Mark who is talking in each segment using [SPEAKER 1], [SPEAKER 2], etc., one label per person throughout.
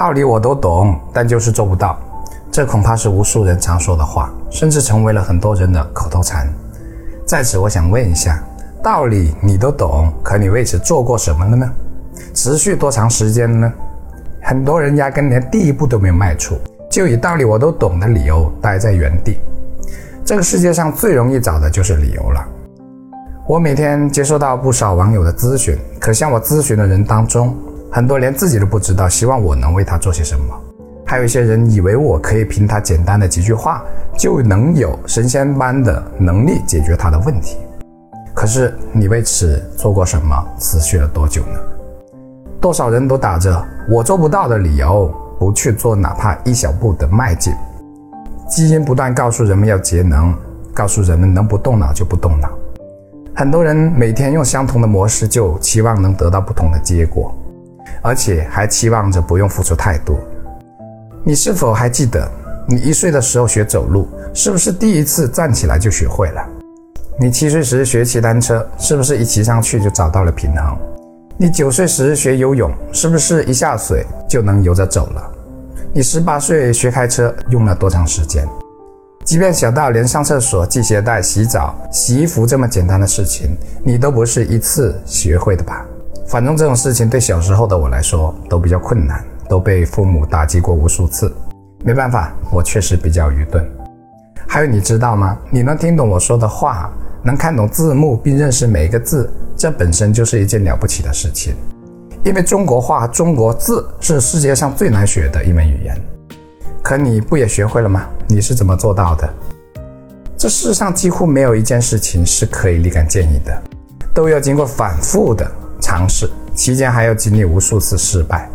[SPEAKER 1] 道理我都懂，但就是做不到。这恐怕是无数人常说的话，甚至成为了很多人的口头禅。在此，我想问一下：道理你都懂，可你为此做过什么了呢？持续多长时间呢？很多人压根连第一步都没有迈出，就以道理我都懂的理由待在原地。这个世界上最容易找的就是理由了。我每天接收到不少网友的咨询，可向我咨询的人当中，很多连自己都不知道，希望我能为他做些什么。还有一些人以为我可以凭他简单的几句话，就能有神仙般的能力解决他的问题。可是你为此做过什么？持续了多久呢？多少人都打着我做不到的理由，不去做哪怕一小步的迈进。基因不断告诉人们要节能，告诉人们能不动脑就不动脑。很多人每天用相同的模式，就期望能得到不同的结果，而且还期望着不用付出太多。你是否还记得，你一岁的时候学走路，是不是第一次站起来就学会了？你七岁时学骑单车，是不是一骑上去就找到了平衡？你九岁时学游泳，是不是一下水就能游着走了？你十八岁学开车，用了多长时间？即便小到连上厕所、系鞋带、洗澡、洗衣服这么简单的事情，你都不是一次学会的吧？反正这种事情对小时候的我来说都比较困难，都被父母打击过无数次。没办法，我确实比较愚钝。还有你知道吗？你能听懂我说的话，能看懂字幕并认识每一个字，这本身就是一件了不起的事情。因为中国话、中国字是世界上最难学的一门语言。可你不也学会了吗？你是怎么做到的？这世上几乎没有一件事情是可以立竿见影的，都要经过反复的尝试，期间还要经历无数次失败，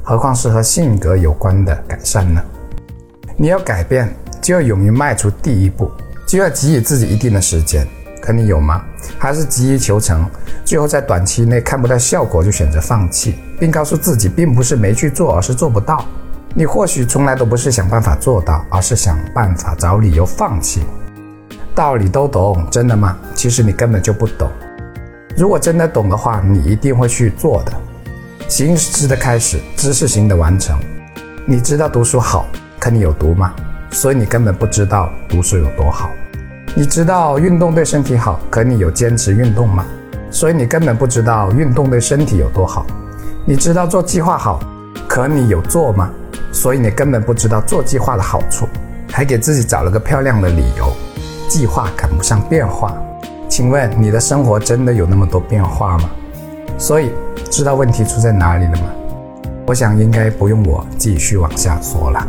[SPEAKER 1] 何况是和性格有关的改善呢？你要改变，就要勇于迈出第一步，就要给予自己一定的时间。可你有吗？还是急于求成，最后在短期内看不到效果就选择放弃，并告诉自己并不是没去做，而是做不到。你或许从来都不是想办法做到，而是想办法找理由放弃。道理都懂，真的吗？其实你根本就不懂。如果真的懂的话，你一定会去做的。形式的开始，知识型的完成。你知道读书好，可你有读吗？所以你根本不知道读书有多好。你知道运动对身体好，可你有坚持运动吗？所以你根本不知道运动对身体有多好。你知道做计划好，可你有做吗？所以你根本不知道做计划的好处，还给自己找了个漂亮的理由。计划赶不上变化，请问你的生活真的有那么多变化吗？所以知道问题出在哪里了吗？我想应该不用我继续往下说了。